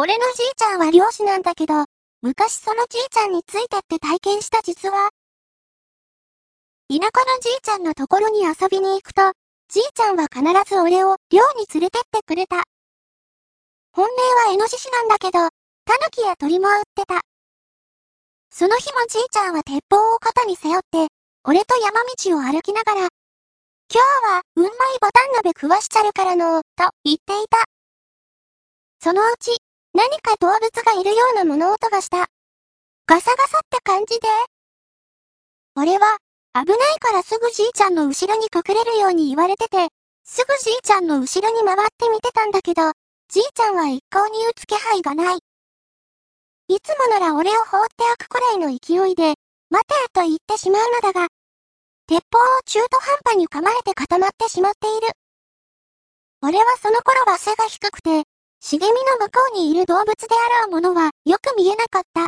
俺のじいちゃんは漁師なんだけど、昔そのじいちゃんについてって体験した実は、田舎のじいちゃんのところに遊びに行くと、じいちゃんは必ず俺を漁に連れてってくれた。本命はイノシシなんだけど、タヌキや鳥も売ってた。その日もじいちゃんは鉄砲を肩に背負って、俺と山道を歩きながら、今日は、うんまいボタン鍋食わしちゃるからの、と言っていた。そのうち、何か動物がいるような物音がした。ガサガサって感じで。俺は、危ないからすぐじいちゃんの後ろに隠れるように言われてて、すぐじいちゃんの後ろに回って見てたんだけど、じいちゃんは一向に打つ気配がない。いつもなら俺を放っておくくらいの勢いで、待てと言ってしまうのだが、鉄砲を中途半端に構えて固まってしまっている。俺はその頃は背が低くて、茂みの向こうにいる動物であろうものはよく見えなかった。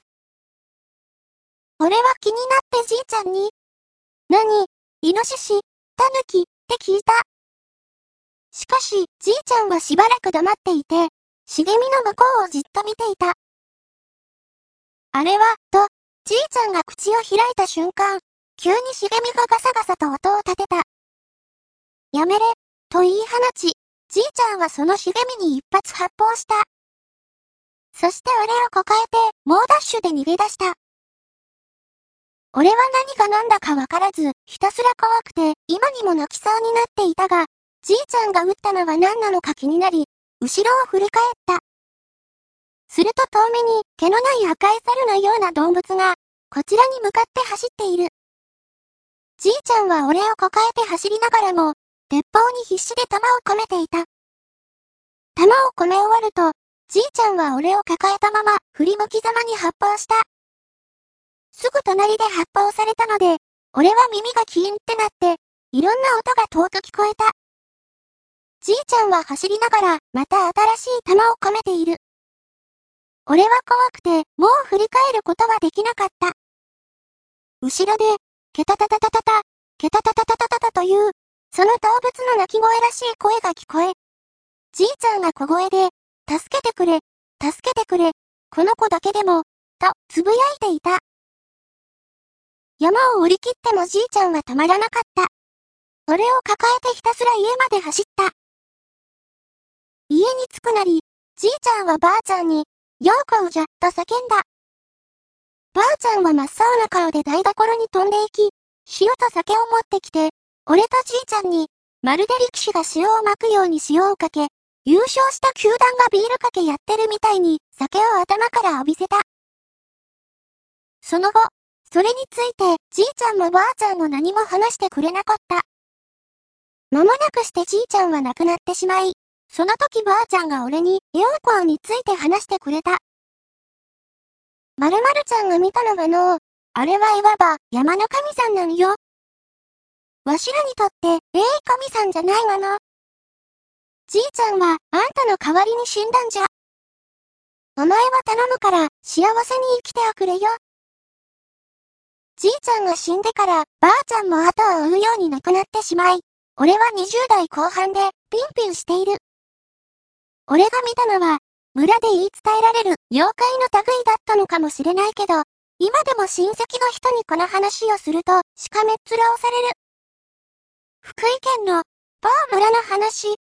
俺は気になってじいちゃんに、何、イノシシ、タヌキ？って聞いた。しかし、じいちゃんはしばらく黙っていて、茂みの向こうをじっと見ていた。あれは、と、じいちゃんが口を開いた瞬間、急に茂みがガサガサと音を立てた。やめれ、と言い放ち、じいちゃんはその茂みに一発発砲した。そして俺を抱えて、猛ダッシュで逃げ出した。俺は何が何だかわからず、ひたすら怖くて、今にも泣きそうになっていたが、じいちゃんが撃ったのは何なのか気になり、後ろを振り返った。すると遠目に毛のない赤い猿のような動物が、こちらに向かって走っている。じいちゃんは俺を抱えて走りながらも、鉄砲に必死で弾を込めていた。弾を込め終わると、じいちゃんは俺を抱えたまま振り向きざまに発砲した。すぐ隣で発砲されたので、俺は耳がキーンってなって、いろんな音が遠く聞こえた。じいちゃんは走りながら、また新しい弾を込めている。俺は怖くて、もう振り返ることはできなかった。後ろで、ケタタタタタタ、ケタタタタタタタという、その動物の鳴き声らしい声が聞こえ、じいちゃんが小声で、助けてくれ、助けてくれ、この子だけでも、と、つぶやいていた。山を降り切ってもじいちゃんは止まらなかった。俺を抱えてひたすら家まで走った。家に着くなり、じいちゃんはばあちゃんに、ようこうじゃ、と叫んだ。ばあちゃんは真っ青な顔で台所に飛んでいき、塩と酒を持ってきて、俺とじいちゃんに、まるで力士が塩をまくように塩をかけ、優勝した球団がビールかけやってるみたいに、酒を頭から浴びせた。その後、それについて、じいちゃんもばあちゃんも何も話してくれなかった。間もなくしてじいちゃんは亡くなってしまい、その時ばあちゃんが俺に、ヨーコーについて話してくれた。まるまるちゃんが見たのはの、あれはいわば山の神さんなのよ。わしらにとって、ええ神さんじゃないわの。じいちゃんは、あんたの代わりに死んだんじゃ。お前は頼むから、幸せに生きておくれよ。じいちゃんが死んでから、ばあちゃんも後を追うように亡くなってしまい、俺は20代後半で、ピンピンしている。俺が見たのは、村で言い伝えられる妖怪の類だったのかもしれないけど、今でも親戚の人にこの話をすると、しかめっ面をされる。福井県の、某村の話、